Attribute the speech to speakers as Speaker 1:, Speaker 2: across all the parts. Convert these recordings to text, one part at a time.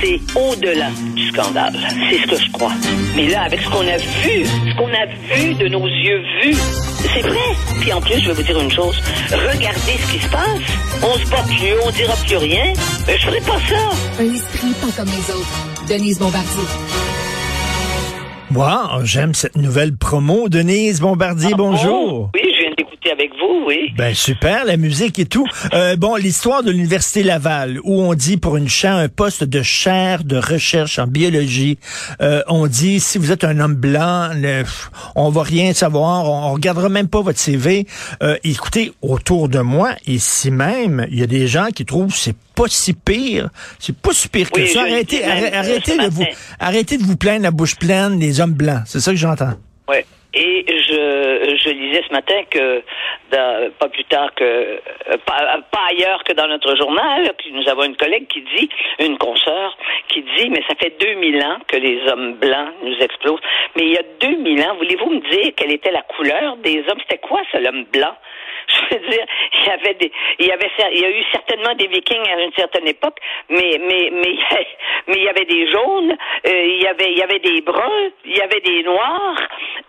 Speaker 1: C'est au-delà du scandale. C'est ce que je crois. Mais là, avec ce qu'on a vu, ce qu'on a vu de nos yeux vus, c'est vrai. Puis en plus, je vais vous dire une chose. Regardez ce qui se passe. On se bat plus, on dira plus rien. Mais je ferai pas ça.
Speaker 2: Un esprit pas comme les autres. Denise Bombardier.
Speaker 3: Moi, j'aime cette nouvelle promo. Denise Bombardier,
Speaker 1: Ah
Speaker 3: bonjour.
Speaker 1: bon? Oui, avec vous, oui.
Speaker 3: Ben super, la musique et tout. Euh, bon, l'histoire de l'université Laval, où on dit pour une chaire, un poste de chaire de recherche en biologie, euh, on dit si vous êtes un homme blanc, le- on va rien savoir, on, on regardera même pas votre CV. Euh, écoutez, autour de moi, ici même, il y a des gens qui trouvent que c'est pas si pire, c'est pas si pire que
Speaker 1: Oui,
Speaker 3: ça. Arrêtez, arrêtez,
Speaker 1: euh,
Speaker 3: de vous, arrêtez de vous plaindre la bouche pleine des hommes blancs. C'est ça que j'entends.
Speaker 1: Ouais. Et je, je lisais ce matin que, pas plus tard que, euh, pas, pas ailleurs que dans notre journal, nous avons une collègue qui dit, une consoeur, qui dit, mais ça fait 2000 ans que les hommes blancs nous explosent. Mais il y a 2000 ans, voulez-vous me dire quelle était la couleur des hommes? C'était quoi, ça, l'homme blanc? Je veux dire, il y avait des, il y avait, il y a eu certainement des Vikings à une certaine époque, mais, mais, mais, mais il y avait des jaunes, euh, il y avait, il y avait des bruns, il y avait des noirs.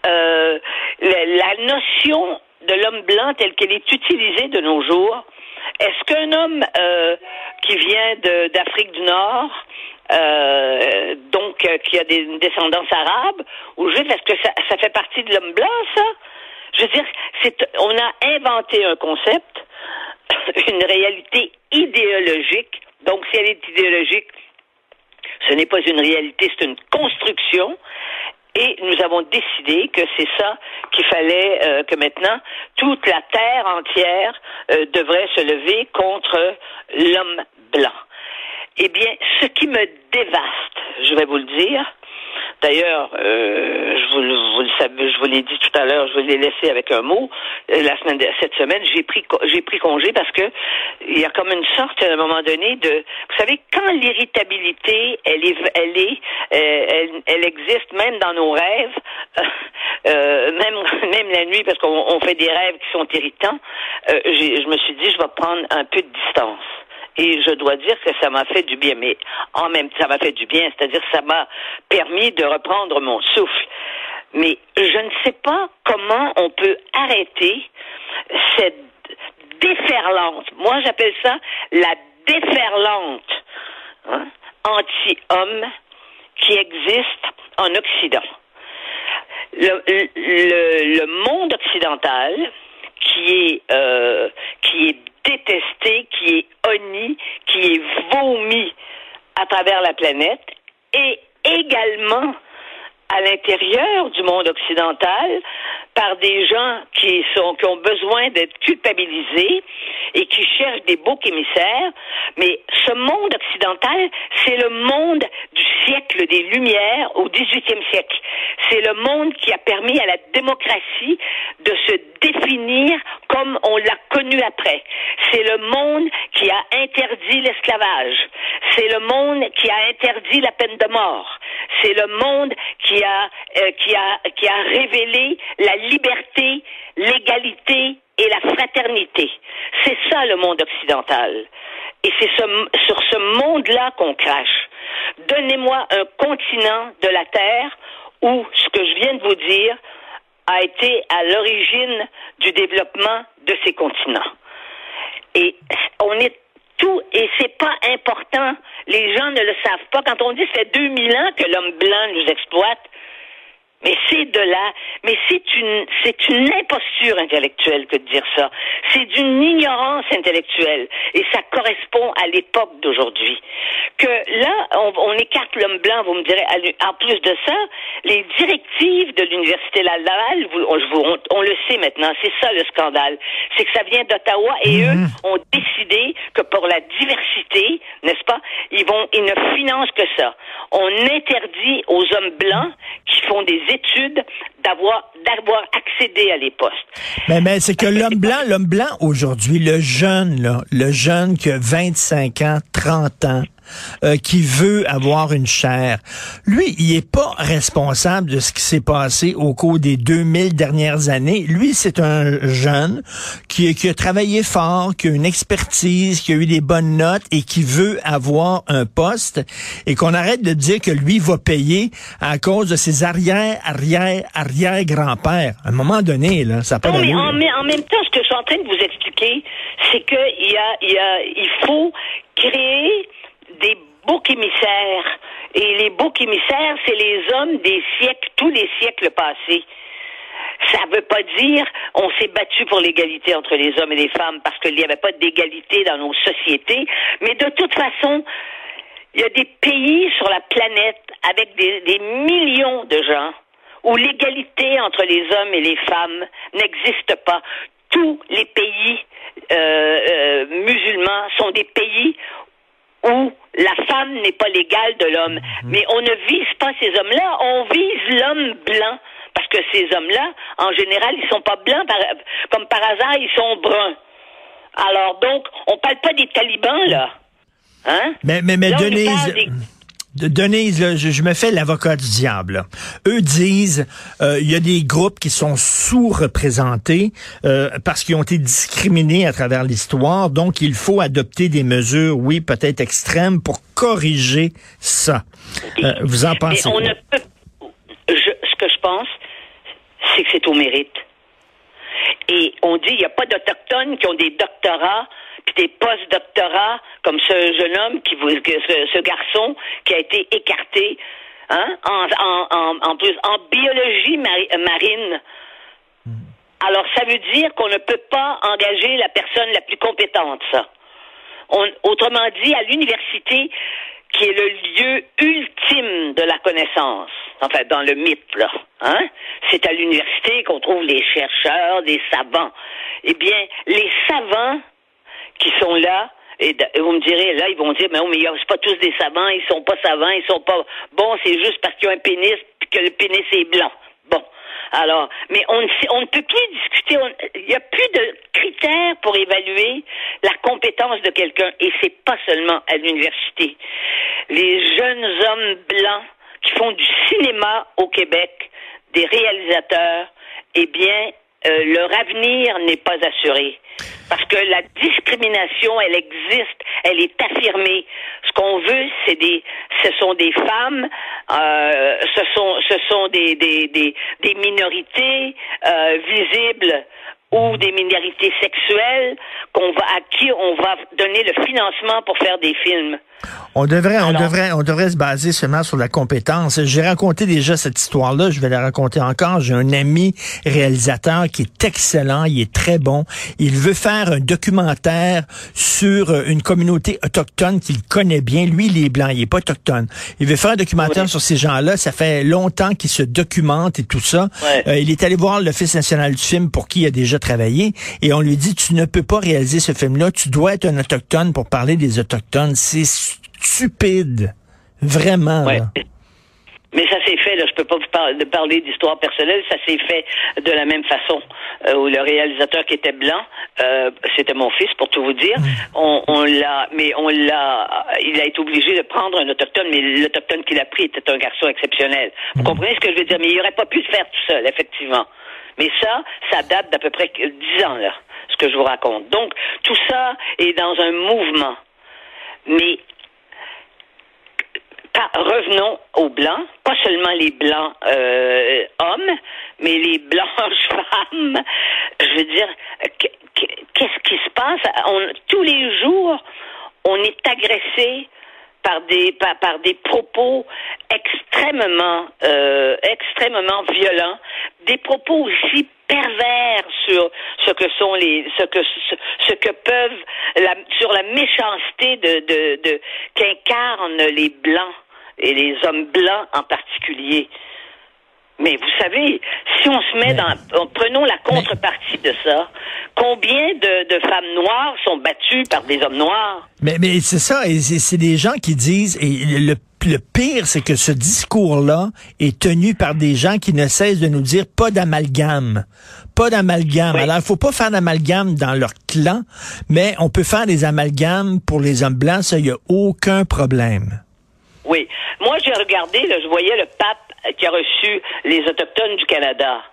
Speaker 1: Euh, la, notion de l'homme blanc telle qu'elle est utilisée de nos jours, est-ce qu'un homme euh, qui vient d'Afrique du Nord, euh, donc euh, qui a des, une descendance arabe ou juif, est-ce que ça, ça fait partie de l'homme blanc, ça? Je veux dire, c'est, on a inventé un concept, une réalité idéologique. Donc, si elle est idéologique, ce n'est pas une réalité, c'est une construction. Et nous avons décidé que c'est ça qu'il fallait euh, que maintenant toute la terre entière euh, devrait se lever contre l'homme blanc. Eh bien, ce qui me dévaste, je vais vous le dire. D'ailleurs, euh, je vous, vous le savez, je vous l'ai dit tout à l'heure, je vous l'ai laissé avec un mot. Euh, La semaine, cette semaine, j'ai pris, j'ai pris congé parce que il y a comme une sorte, à un moment donné, de, vous savez, quand l'irritabilité, elle est, elle est, euh, elle, elle existe même dans nos rêves, euh, même, même la nuit, parce qu'on on fait des rêves qui sont irritants. euh, je me suis dit, je vais prendre un peu de distance. Et je dois dire que ça m'a fait du bien, mais en même temps, ça m'a fait du bien, c'est-à-dire ça m'a permis de reprendre mon souffle. Mais je ne sais pas comment on peut arrêter cette déferlante. Moi, j'appelle ça la déferlante hein, anti-homme qui existe en Occident. Le monde occidental, qui est, euh, qui est détesté, qui est honni, qui est vomi à travers la planète, et également à l'intérieur du monde occidental par des gens qui sont qui ont besoin d'être culpabilisés et qui cherchent des boucs émissaires. Mais ce monde occidental, c'est le monde du siècle des Lumières au XVIIIe siècle. C'est le monde qui a permis à la démocratie de se définir comme on l'a connu après. C'est le monde qui a interdit l'esclavage. C'est le monde qui a interdit la peine de mort. C'est le monde qui a, euh, qui a, qui a révélé la liberté, l'égalité et la fraternité. C'est ça le monde occidental. Et c'est ce, sur ce monde-là qu'on crache. Donnez-moi un continent de la Terre où ce que je viens de vous dire a été à l'origine du développement de ces continents. Et on est tout, et c'est pas important. Les gens ne le savent pas. Quand on dit que ça fait 2000 ans que l'homme blanc nous exploite, mais c'est de là, mais c'est une, c'est une imposture intellectuelle que de dire ça. C'est d'une ignorance intellectuelle. Et ça correspond à l'époque d'aujourd'hui. Que là, on, on écarte l'homme blanc, vous me direz, en plus de ça, les directives de l'Université Laval, vous, on, vous- on- on le sait maintenant, c'est ça le scandale. C'est que ça vient d'Ottawa et eux ont décidé que pour la diversité, n'est-ce pas, ils vont, ils ne financent que ça. On interdit aux hommes blancs qui font des études d'avoir, d'avoir accédé à les postes.
Speaker 3: Mais, mais c'est que l'homme blanc, l'homme blanc aujourd'hui, le jeune, là, le jeune qui a 25 ans, 30 ans, euh, qui veut avoir une chair. Lui, il est pas responsable de ce qui s'est passé au cours des 2000 dernières années. Lui, c'est un jeune qui, qui a travaillé fort, qui a une expertise, qui a eu des bonnes notes et qui veut avoir un poste et qu'on arrête de dire que lui va payer à cause de ses arrière, arrière, arrière grands-pères. À un moment donné, là, ça peut
Speaker 1: non, mais en, en, même temps, ce que je suis en train de vous expliquer, c'est qu'il y a, il y a, il faut Et les boucs émissaires, c'est les hommes des siècles, tous les siècles passés. Ça ne veut pas dire on s'est battu pour l'égalité entre les hommes et les femmes parce qu'il n'y avait pas d'égalité dans nos sociétés, mais de toute façon, il y a des pays sur la planète avec des, des millions de gens où l'égalité entre les hommes et les femmes n'existe pas. Tous les pays euh, euh, musulmans sont des pays où la femme n'est pas l'égale de l'homme. Mhm. Mais on ne vise pas ces hommes-là, on vise l'homme blanc. Parce que ces hommes-là, en général, ils sont pas blancs, comme par hasard, ils sont bruns. Alors donc, on parle pas des talibans, là. Hein?
Speaker 3: Mais, mais, mais Denise... Denise, je, me fais l'avocat du diable. Eux disent euh, il y a des groupes qui sont sous-représentés euh, parce qu'ils ont été discriminés à travers l'histoire, donc il faut adopter des mesures, oui, peut-être extrêmes, pour corriger ça. Euh, vous en pensez
Speaker 1: quoi? ce que je pense, c'est que c'est au mérite. Et on dit il n'y a pas d'Autochtones qui ont des doctorats des post-doctorats comme ce jeune homme, qui ce, ce garçon qui a été écarté, hein, en, plus en biologie marine. Alors ça veut dire qu'on ne peut pas engager la personne la plus compétente, ça. autrement dit, à l'université, qui est le lieu ultime de la connaissance, enfin dans le mythe, là, hein? c'est à l'université qu'on trouve les chercheurs, des savants. Eh bien, les savants qui sont là. Et vous me direz, là, ils vont dire, mais non, mais c'est pas tous des savants, ils sont pas savants, ils sont pas bons, c'est juste parce qu'ils ont un pénis puis que le pénis est blanc. Bon. Alors, mais on, on ne peut plus discuter, il n'y a plus de critères pour évaluer la compétence de quelqu'un, et c'est pas seulement à l'université. Les jeunes hommes blancs qui font du cinéma au Québec, des réalisateurs, eh bien, euh, leur avenir n'est pas assuré. Parce que la discrimination, elle existe, elle est affirmée. Ce qu'on veut, c'est des, ce sont des femmes, euh, ce sont, ce sont des, des, des, des minorités euh, visibles ou des minorités sexuelles qu'on va à qui on va donner le financement pour faire des films.
Speaker 3: On devrait, on devrait, on devrait se baser seulement sur la compétence. J'ai raconté déjà cette histoire-là, je vais la raconter encore. J'ai un ami réalisateur qui est excellent, il est très bon. Il veut faire un documentaire sur euh, une communauté autochtone qu'il connaît bien. Lui, il est blanc, il est pas autochtone. Il veut faire un documentaire sur ces gens-là. Ça fait longtemps qu'il se documente et tout ça. Euh, il est allé voir l'Office national du film pour qui il a déjà travaillé et on lui dit tu ne peux pas réaliser ce film-là. Tu dois être un autochtone pour parler des autochtones. C'est stupide. Vraiment.
Speaker 1: Mais ça s'est fait, là, je peux pas vous parler d'histoire personnelle, ça s'est fait de la même façon. Euh, où le réalisateur qui était blanc, euh, c'était mon fils, pour tout vous dire, on, on l'a, mais on l'a, il a été obligé de prendre un autochtone, mais l'autochtone qu'il a pris était un garçon exceptionnel. Vous comprenez ce que je veux dire? Mais il aurait pas pu se faire tout seul, effectivement. Mais ça, ça date d'à peu près dix ans, là, ce que je vous raconte. Donc, tout ça est dans un mouvement. Mais revenons aux blancs, pas seulement les blancs euh, hommes, mais les blanches femmes. Je veux dire, qu'est-ce qui se passe? Tous les jours, on est agressé par des par, des propos extrêmement euh, extrêmement violents, des propos aussi pervers sur ce que sont les ce que ce, que peuvent la, sur la méchanceté de de, de qu'incarnent les blancs et les hommes blancs en particulier. Mais vous savez, si on se met dans, prenons la contrepartie de ça, combien de, femmes noires sont battues par des hommes noirs?
Speaker 3: Mais, mais c'est ça, et c'est des gens qui disent, et le le pire, c'est que ce discours-là est tenu par des gens qui ne cessent de nous dire pas d'amalgame. Pas d'amalgame. Alors, il faut pas faire d'amalgame dans leur clan, mais on peut faire des amalgames pour les hommes blancs, ça, il n'y a aucun problème.
Speaker 1: Oui. Moi, j'ai regardé, là, je voyais le pape qui a reçu les Autochtones du Canada.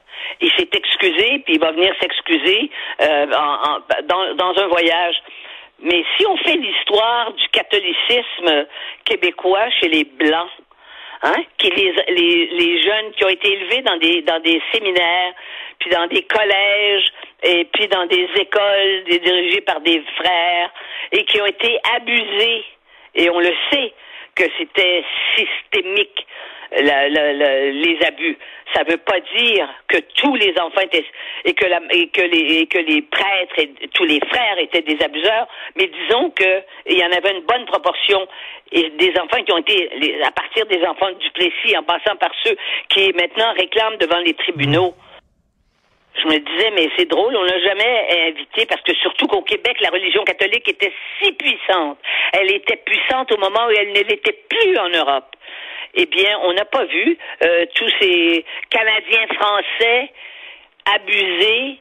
Speaker 1: Il s'est excusé, puis il va venir s'excuser euh, dans un voyage. Mais si on fait l'histoire du catholicisme québécois chez les Blancs, hein, qui les, les, les jeunes qui ont été élevés dans des, dans des séminaires, puis dans des collèges, et puis dans des écoles dirigées par des frères, et qui ont été abusés, et on le sait, que c'était systémique la, les abus. Ça ne veut pas dire que tous les enfants étaient et que, et que les et que les prêtres et tous les frères étaient des abuseurs, mais disons que il y en avait une bonne proportion des enfants qui ont été à partir des enfants du Plessis en passant par ceux qui maintenant réclament devant les tribunaux. Je me disais, mais c'est drôle, on n'a jamais invité, parce que surtout qu'au Québec, la religion catholique était si puissante. Elle était puissante au moment où elle ne l'était plus en Europe eh bien, on n'a pas vu euh, tous ces Canadiens français abusés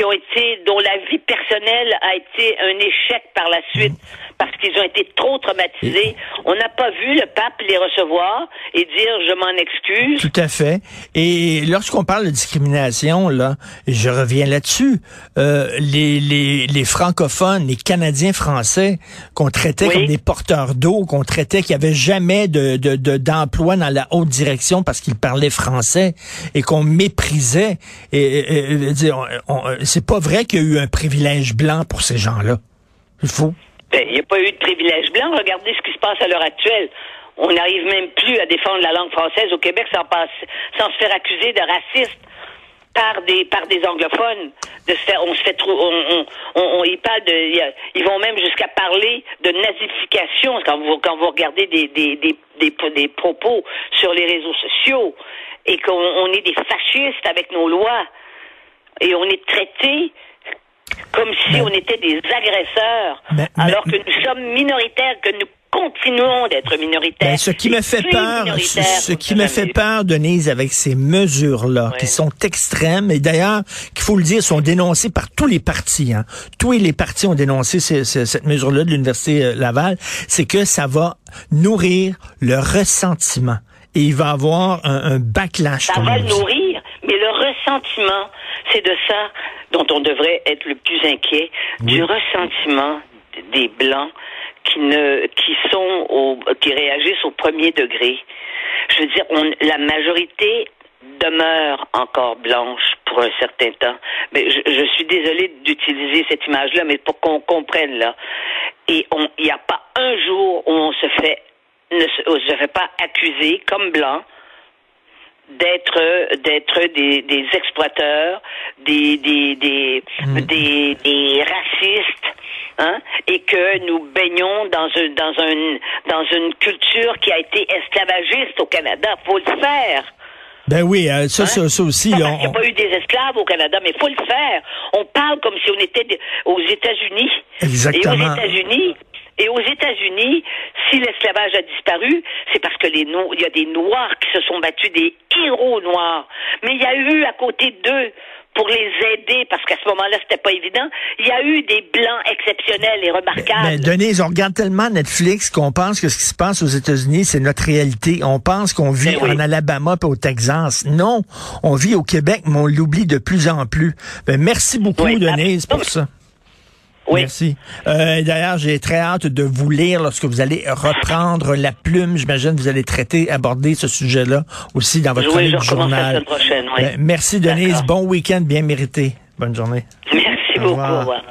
Speaker 1: qui ont été, dont la vie personnelle a été un échec par la suite parce qu'ils ont été trop traumatisés. On n'a pas vu le pape les recevoir et dire je m'en excuse.
Speaker 3: Tout à fait. Et lorsqu'on parle de discrimination, là, je reviens là-dessus. Euh, les, les, les francophones, les Canadiens français qu'on traitait comme des porteurs d'eau, qu'on traitait qu'il n'y avait jamais de, de, d'emploi dans la haute direction parce qu'ils parlaient français et qu'on méprisait. Et, et, et on, c'est pas vrai qu'il y a eu un privilège blanc pour ces gens-là. Il faut.
Speaker 1: Ben, il n'y a pas eu de privilège blanc. Regardez ce qui se passe à l'heure actuelle. On n'arrive même plus à défendre la langue française au Québec sans, passe, sans se faire accuser de raciste par des par des anglophones de se faire on se fait trop on, on, on, ils parlent de ils vont même jusqu'à parler de nazification quand vous quand vous regardez des des, des, des, des propos sur les réseaux sociaux et qu'on on est des fascistes avec nos lois et on est traité comme si
Speaker 3: Ben-
Speaker 1: on était des agresseurs, alors que nous sommes minoritaires, que nous continuons d'être minoritaires.
Speaker 3: Ben, ce qui me fait peur, ce, ce qui me fait peur, Denise, avec ces mesures-là,
Speaker 1: Ouais.
Speaker 3: qui sont extrêmes, et d'ailleurs, qu'il faut le dire, sont dénoncées par tous les partis. Hein. Tous les partis ont dénoncé ce- ce- cette mesure-là de l'Université euh, Laval, c'est que ça va nourrir le ressentiment. Et il va avoir un, un backlash.
Speaker 1: Ça va le nourrir, mais le ressentiment, c'est de ça dont on devrait être le plus inquiet, du ressentiment des blancs qui sont qui réagissent au premier degré. Je veux dire, la majorité demeure encore blanche pour un certain temps. Mais je, suis désolée d'utiliser cette image-là, mais pour qu'on comprenne là. Et il n'y a pas un jour où on se fait ne se, se fait pas accuser comme blanc d'être d'être des, des exploiteurs, des des des, des, des racistes, hein, et que nous baignons dans un dans un dans une culture qui a été esclavagiste au Canada. Faut le faire.
Speaker 3: Ben oui, euh, ça,
Speaker 1: Hein?
Speaker 3: ça, ça aussi. Là,
Speaker 1: qu'il n'y a pas eu des esclaves au Canada, mais il faut le faire. On parle comme si on était aux États-Unis.
Speaker 3: Exactement.
Speaker 1: Et aux États-Unis, et aux États-Unis, si l'esclavage a disparu, c'est parce que les no- il y a des Noirs qui se sont battus, des héros noirs. Mais il y a eu à côté d'eux pour les aider, parce qu'à ce moment-là, c'était pas évident. Il y a eu des blancs exceptionnels et remarquables.
Speaker 3: Ben, Denise, on regarde tellement Netflix qu'on pense que ce qui se passe aux États-Unis, c'est notre réalité. On pense qu'on vit
Speaker 1: Ben oui.
Speaker 3: en Alabama et au Texas. Non, on vit au Québec, mais on l'oublie de plus en plus. Ben, merci beaucoup,
Speaker 1: Oui,
Speaker 3: Denise, pour ça.
Speaker 1: Oui.
Speaker 3: Merci. Euh, D'ailleurs, j'ai très hâte de vous lire lorsque vous allez reprendre la plume. J'imagine que vous allez traiter, aborder ce sujet-là aussi dans votre
Speaker 1: Oui,
Speaker 3: chronique
Speaker 1: je
Speaker 3: du
Speaker 1: recommence la
Speaker 3: journal.
Speaker 1: semaine prochaine, oui.
Speaker 3: Ben, merci, Denise. Bon week-end bien mérité. Bonne journée.
Speaker 1: Merci
Speaker 3: Au
Speaker 1: beaucoup.
Speaker 3: revoir.
Speaker 1: au revoir.